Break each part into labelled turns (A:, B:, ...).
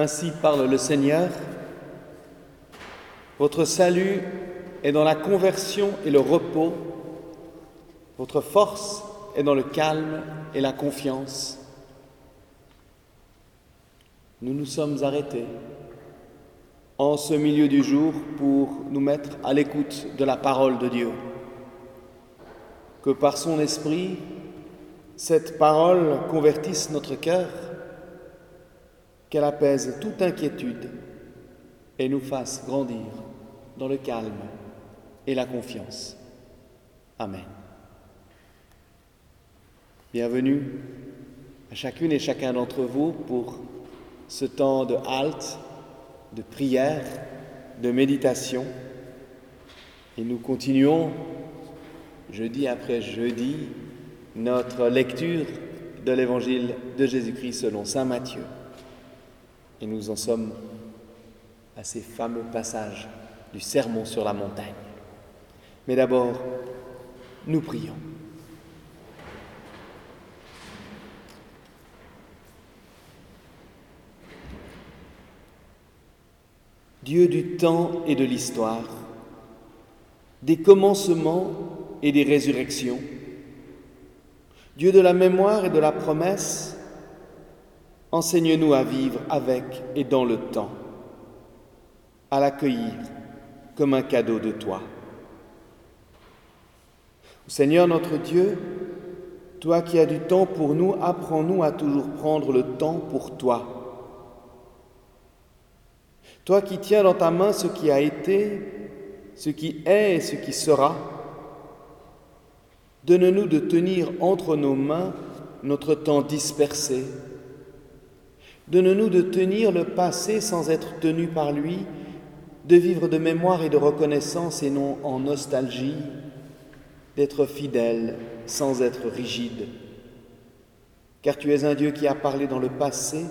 A: Ainsi parle le Seigneur. Votre salut est dans la conversion et le repos. Votre force est dans le calme et la confiance. Nous nous sommes arrêtés en ce milieu du jour pour nous mettre à l'écoute de la parole de Dieu. Que par son esprit, cette parole convertisse notre cœur qu'elle apaise toute inquiétude et nous fasse grandir dans le calme et la confiance. Amen. Bienvenue à chacune et chacun d'entre vous pour ce temps de halte, de prière, de méditation. Et nous continuons, jeudi après jeudi, notre lecture de l'évangile de Jésus-Christ selon Saint Matthieu. Et nous en sommes à ces fameux passages du sermon sur la montagne. Mais d'abord, nous prions. Dieu du temps et de l'histoire, des commencements et des résurrections, Dieu de la mémoire et de la promesse, Enseigne-nous à vivre avec et dans le temps, à l'accueillir comme un cadeau de toi. Seigneur notre Dieu, toi qui as du temps pour nous, apprends-nous à toujours prendre le temps pour toi. Toi qui tiens dans ta main ce qui a été, ce qui est et ce qui sera, donne-nous de tenir entre nos mains notre temps dispersé Donne-nous de tenir le passé sans être tenu par lui, de vivre de mémoire et de reconnaissance et non en nostalgie, d'être fidèle sans être rigide. Car tu es un Dieu qui a parlé dans le passé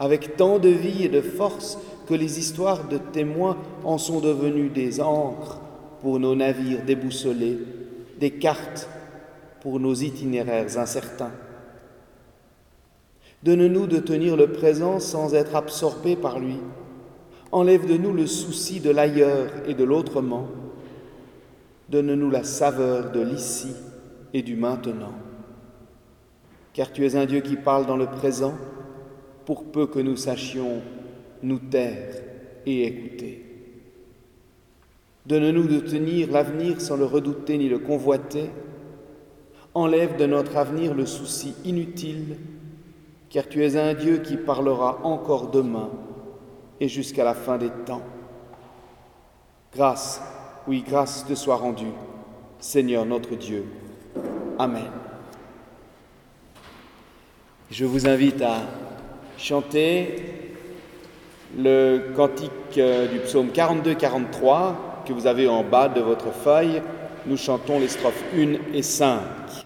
A: avec tant de vie et de force que les histoires de témoins en sont devenues des encres pour nos navires déboussolés, des cartes pour nos itinéraires incertains. Donne-nous de tenir le présent sans être absorbé par lui. Enlève de nous le souci de l'ailleurs et de l'autrement. Donne-nous la saveur de l'ici et du maintenant. Car tu es un Dieu qui parle dans le présent, pour peu que nous sachions nous taire et écouter. Donne-nous de tenir l'avenir sans le redouter ni le convoiter. Enlève de notre avenir le souci inutile car tu es un Dieu qui parlera encore demain et jusqu'à la fin des temps. Grâce, oui, grâce te soit rendue, Seigneur notre Dieu. Amen. Je vous invite à chanter le cantique euh, du psaume 42-43 que vous avez en bas de votre feuille. Nous chantons les strophes 1 et 5.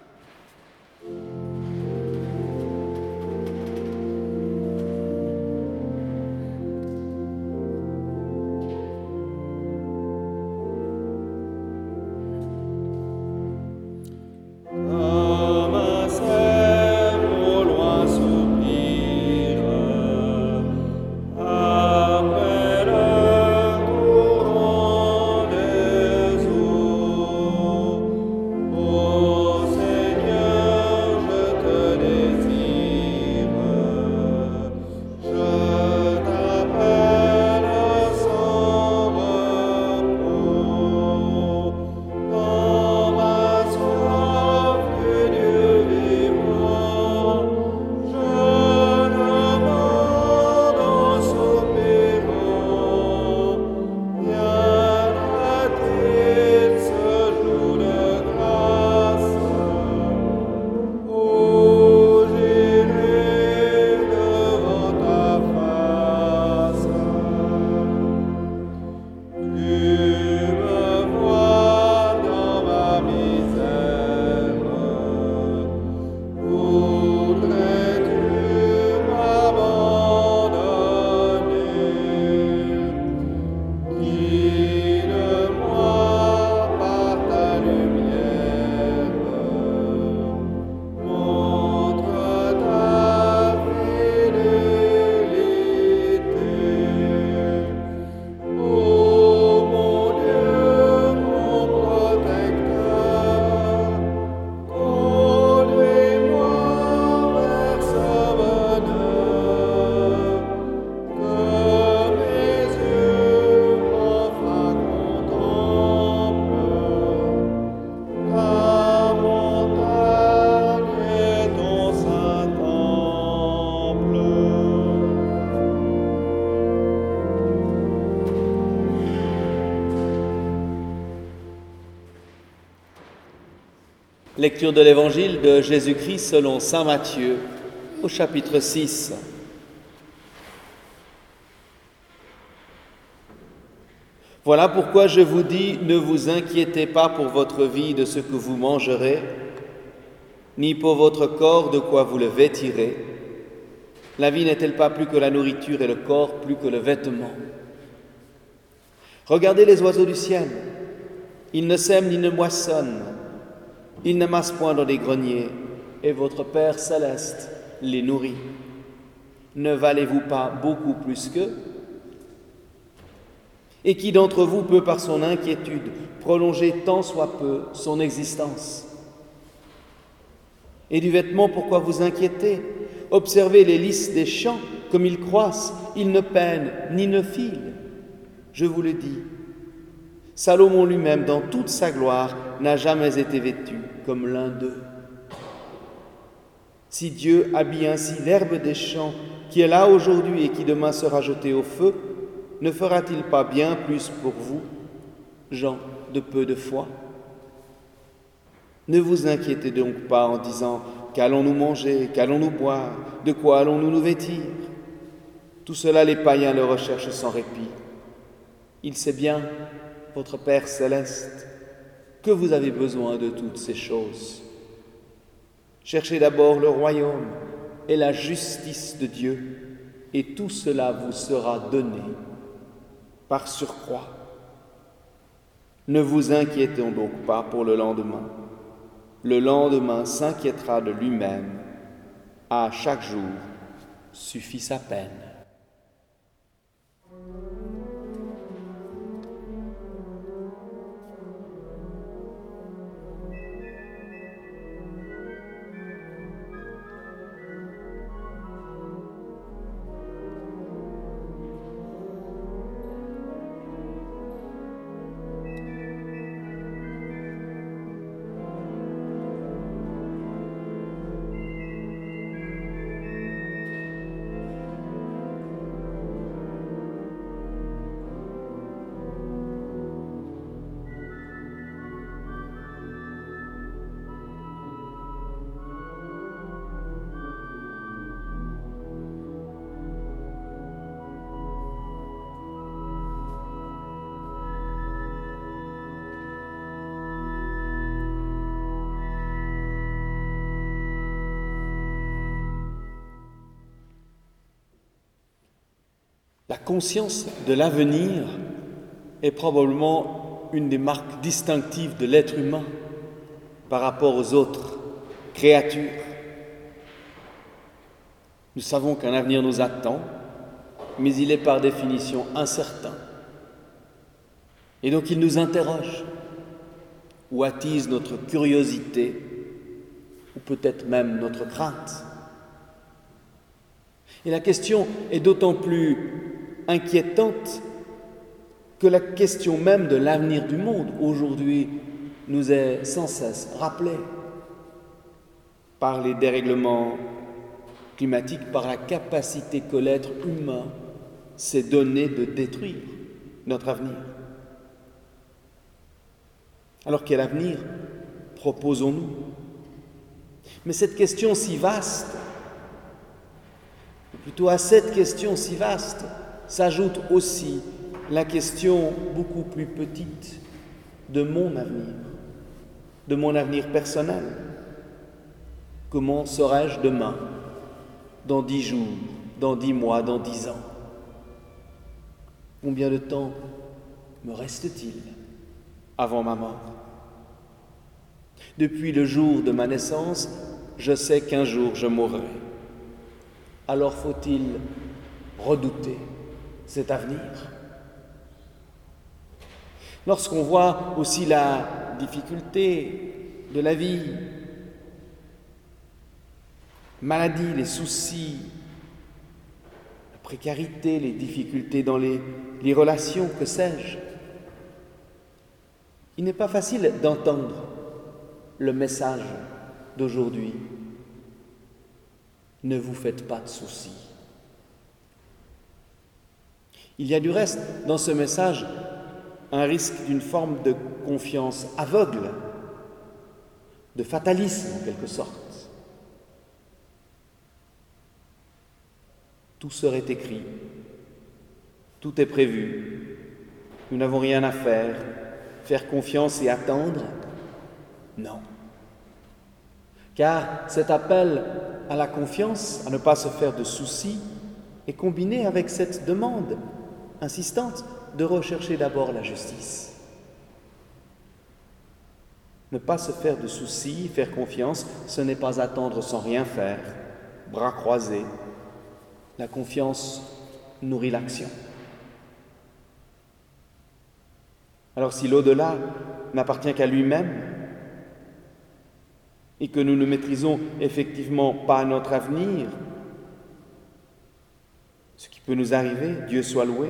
A: Lecture de l'Évangile de Jésus-Christ selon Saint Matthieu au chapitre 6. Voilà pourquoi je vous dis, ne vous inquiétez pas pour votre vie de ce que vous mangerez, ni pour votre corps de quoi vous le vêtirez. La vie n'est-elle pas plus que la nourriture et le corps plus que le vêtement? Regardez les oiseaux du ciel. Ils ne sèment ni ne moissonnent ils n'amassent point dans des greniers, et votre Père céleste les nourrit. Ne valez-vous pas beaucoup plus qu'eux? Et qui d'entre vous peut, par son inquiétude, prolonger tant soit peu son existence? Et du vêtement, pourquoi vous inquiétez? Observez les lys des champs, comme ils croissent, ils ne peinent ni ne filent. Je vous le dis, Salomon lui-même, dans toute sa gloire, n'a jamais été vêtu comme l'un d'eux. Si Dieu habille ainsi l'herbe des champs, qui est là aujourd'hui et qui demain sera jetée au feu, ne fera-t-il pas bien plus pour vous, gens de peu de foi? Ne vous inquiétez donc pas en disant Qu'allons-nous manger Qu'allons-nous boire De quoi allons-nous nous vêtir? Tout cela, les païens le recherchent sans répit. Il sait bien votre Père céleste, que vous avez besoin de toutes ces choses. Cherchez d'abord le royaume et la justice de Dieu, et tout cela vous sera donné par surcroît. Ne vous inquiétons donc pas pour le lendemain. Le lendemain s'inquiétera de lui-même. À chaque jour suffit sa peine. La conscience de l'avenir est probablement une des marques distinctives de l'être humain par rapport aux autres créatures. Nous savons qu'un avenir nous attend, mais il est par définition incertain. Et donc il nous interroge ou attise notre curiosité ou peut-être même notre crainte. Et la question est d'autant plus inquiétante que la question même de l'avenir du monde aujourd'hui nous est sans cesse rappelée par les dérèglements climatiques, par la capacité que l'être humain s'est donné de détruire notre avenir. Alors quel avenir proposons-nous? Mais cette question si vaste, ou plutôt à cette question si vaste, s'ajoute aussi la question beaucoup plus petite de mon avenir, de mon avenir personnel. Comment serai-je demain, dans dix jours, dans dix mois, dans dix ans? Combien de temps me reste-t-il avant ma mort? Depuis le jour de ma naissance, je sais qu'un jour je mourrai. Alors faut-il redouter cet avenir Lorsqu'on voit aussi la difficulté de la vie, maladie, les soucis, la précarité, les difficultés dans les, les relations, que sais-je, il n'est pas facile d'entendre le message d'aujourd'hui. Ne vous faites pas de soucis. Il y a du reste dans ce message un risque d'une forme de confiance aveugle, de fatalisme en quelque sorte. Tout serait écrit, tout est prévu, nous n'avons rien à faire, faire confiance et attendre Non. Car cet appel à la confiance, à ne pas se faire de soucis, est combiné avec cette demande insistante de rechercher d'abord la justice. Ne pas se faire de soucis, faire confiance, ce n'est pas attendre sans rien faire, bras croisés. La confiance nourrit l'action. Alors si l'au-delà n'appartient qu'à lui-même et que nous ne maîtrisons effectivement pas notre avenir, ce qui peut nous arriver, Dieu soit loué,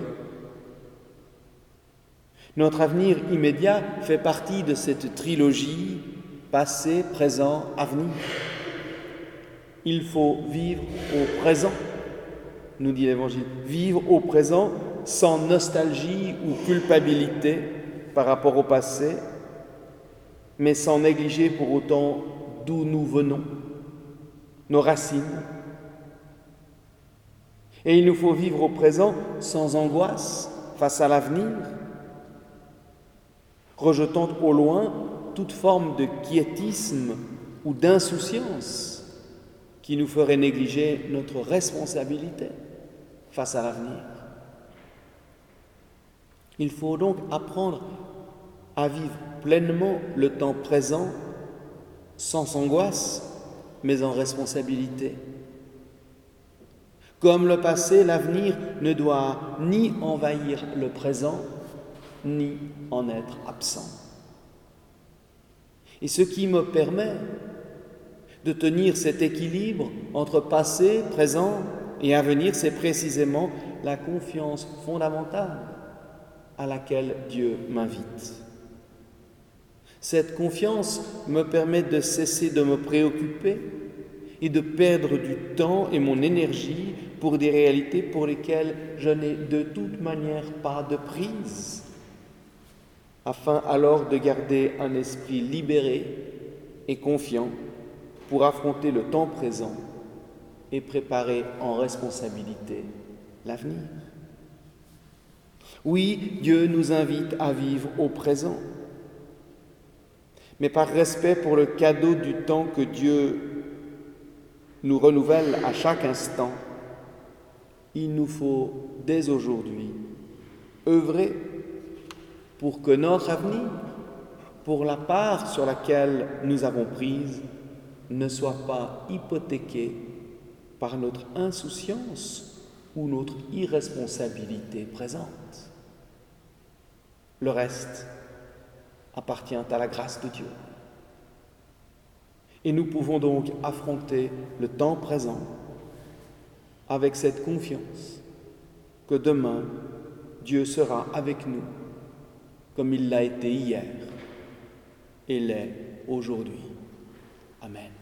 A: notre avenir immédiat fait partie de cette trilogie passé, présent, avenir. Il faut vivre au présent, nous dit l'Évangile. Vivre au présent sans nostalgie ou culpabilité par rapport au passé, mais sans négliger pour autant d'où nous venons, nos racines. Et il nous faut vivre au présent sans angoisse face à l'avenir, rejetant au loin toute forme de quiétisme ou d'insouciance qui nous ferait négliger notre responsabilité face à l'avenir. Il faut donc apprendre à vivre pleinement le temps présent sans angoisse, mais en responsabilité. Comme le passé, l'avenir ne doit ni envahir le présent, ni en être absent. Et ce qui me permet de tenir cet équilibre entre passé, présent et avenir, c'est précisément la confiance fondamentale à laquelle Dieu m'invite. Cette confiance me permet de cesser de me préoccuper et de perdre du temps et mon énergie pour des réalités pour lesquelles je n'ai de toute manière pas de prise afin alors de garder un esprit libéré et confiant pour affronter le temps présent et préparer en responsabilité l'avenir. Oui, Dieu nous invite à vivre au présent, mais par respect pour le cadeau du temps que Dieu nous renouvelle à chaque instant, il nous faut dès aujourd'hui œuvrer pour que notre avenir, pour la part sur laquelle nous avons prise, ne soit pas hypothéqué par notre insouciance ou notre irresponsabilité présente. Le reste appartient à la grâce de Dieu. Et nous pouvons donc affronter le temps présent avec cette confiance que demain, Dieu sera avec nous comme il l'a été hier et l'est aujourd'hui. Amen.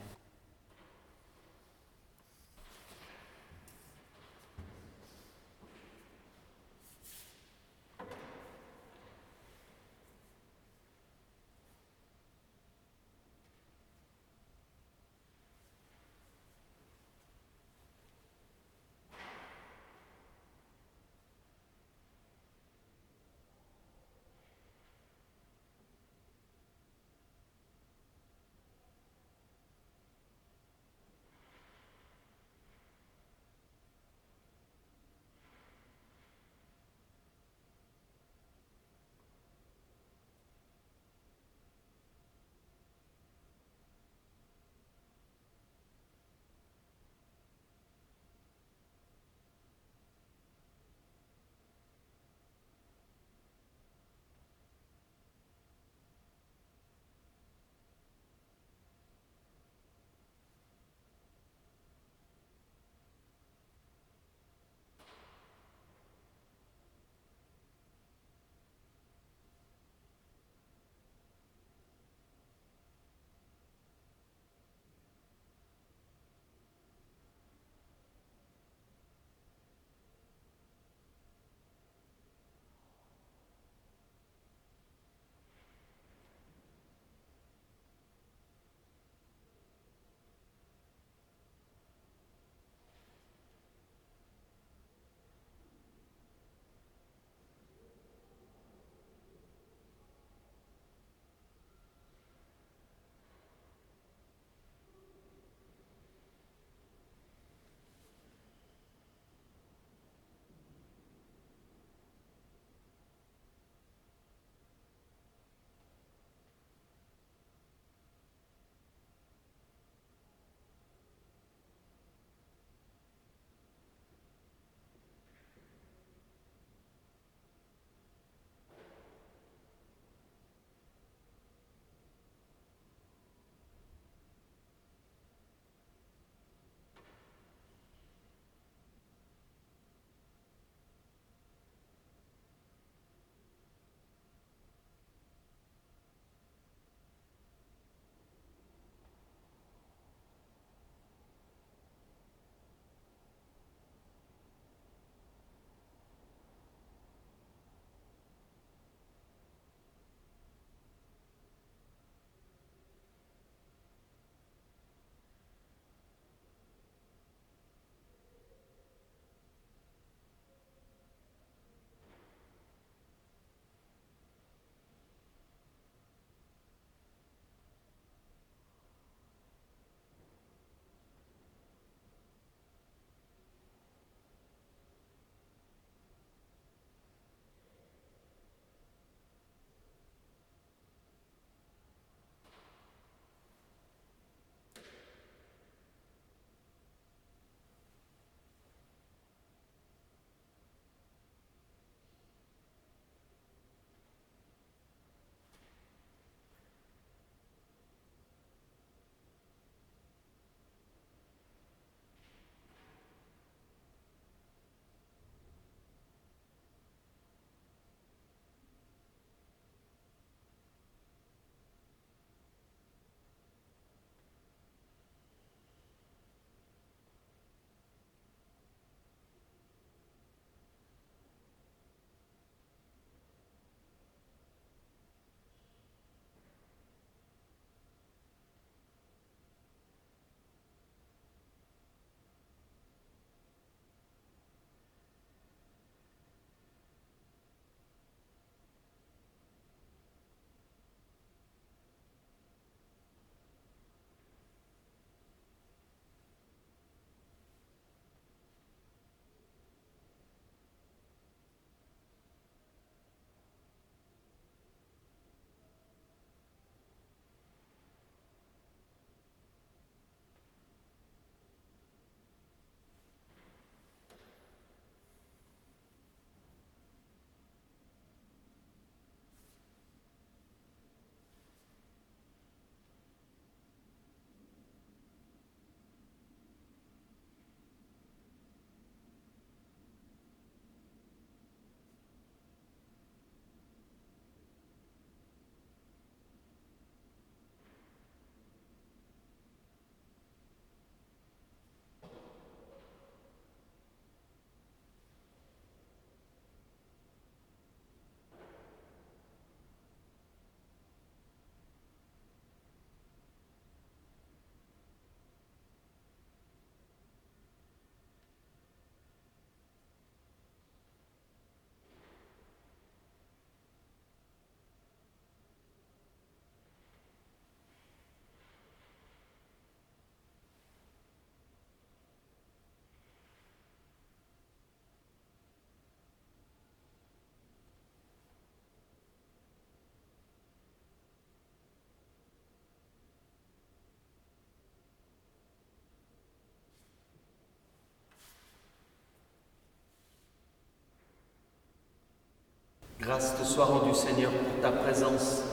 B: Grâce te soit rendue, Seigneur, pour ta présence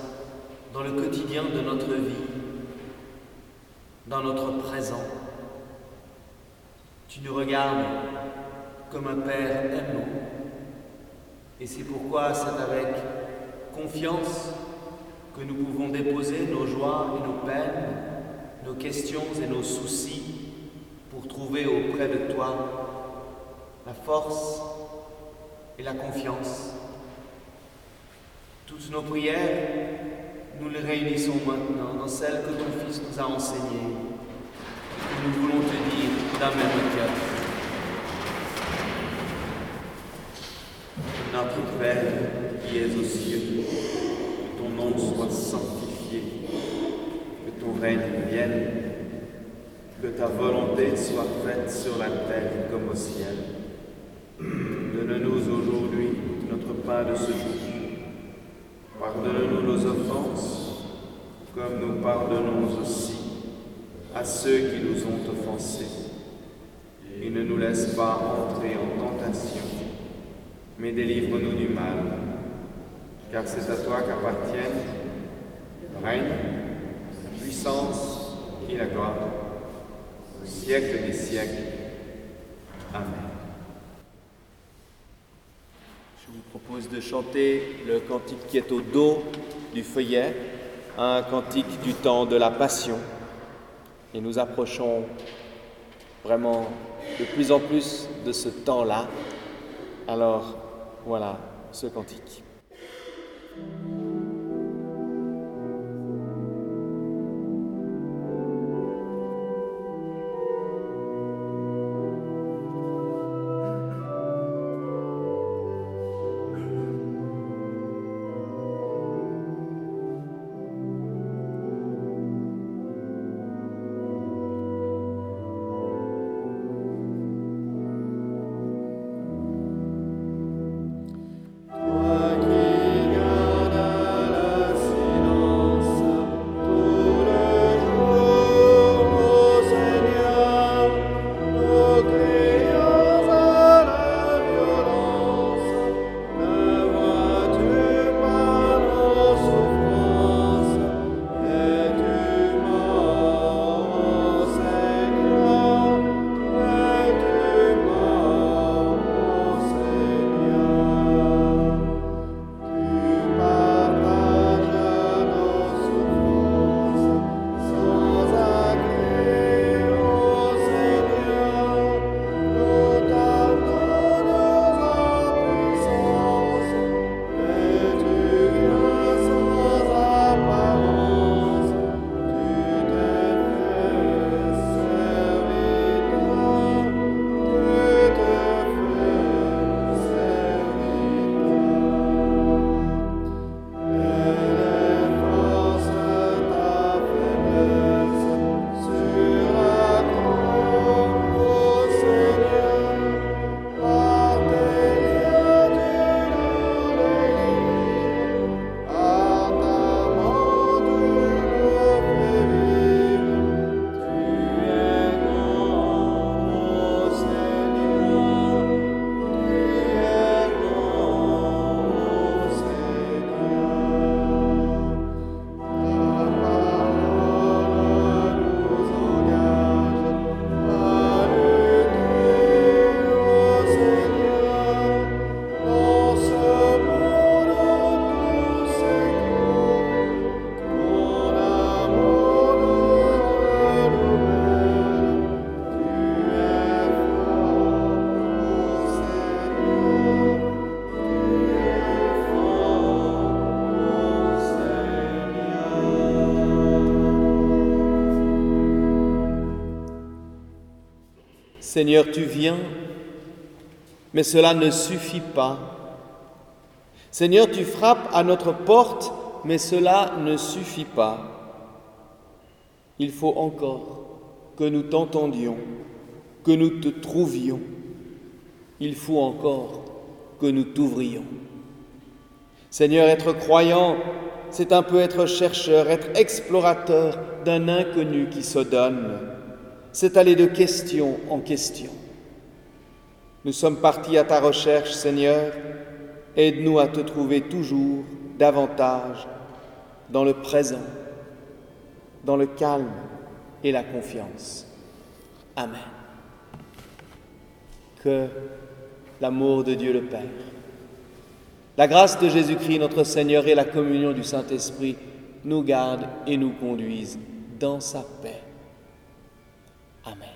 B: dans le quotidien de notre vie, dans notre présent. Tu nous regardes comme un Père aimant. Et c'est pourquoi c'est avec confiance que nous pouvons déposer nos joies et nos peines, nos questions et nos soucis pour trouver auprès de toi la force et la confiance. Toutes nos prières, nous les réunissons maintenant dans celles que ton Fils nous a enseignées. Et nous voulons te dire d'un même cœur. Notre Père qui es aux cieux, que ton nom soit sanctifié, que ton règne vienne, que ta volonté soit faite sur la terre comme au ciel. Donne-nous aujourd'hui notre pain de ce jour. Pardonne-nous nos offenses, comme nous pardonnons aussi à ceux qui nous ont offensés. Et ne nous laisse pas entrer en tentation, mais délivre-nous du mal, car c'est à toi qu'appartiennent le règne, la puissance et la gloire, au siècle des siècles. Amen.
A: Je vous propose de chanter le cantique qui est au dos du feuillet, un cantique du temps de la Passion. Et nous approchons vraiment de plus en plus de ce temps-là. Alors voilà ce cantique. Seigneur, tu viens, mais cela ne suffit pas. Seigneur, tu frappes à notre porte, mais cela ne suffit pas. Il faut encore que nous t'entendions, que nous te trouvions. Il faut encore que nous t'ouvrions. Seigneur, être croyant, c'est un peu être chercheur, être explorateur d'un inconnu qui se donne c'est aller de question en question. Nous sommes partis à ta recherche, Seigneur, aide-nous à te trouver toujours davantage dans le présent, dans le calme et la confiance. Amen. Que l'amour de Dieu le Père, la grâce de Jésus-Christ notre Seigneur et la communion du Saint-Esprit nous gardent et nous conduisent dans sa paix. Amén.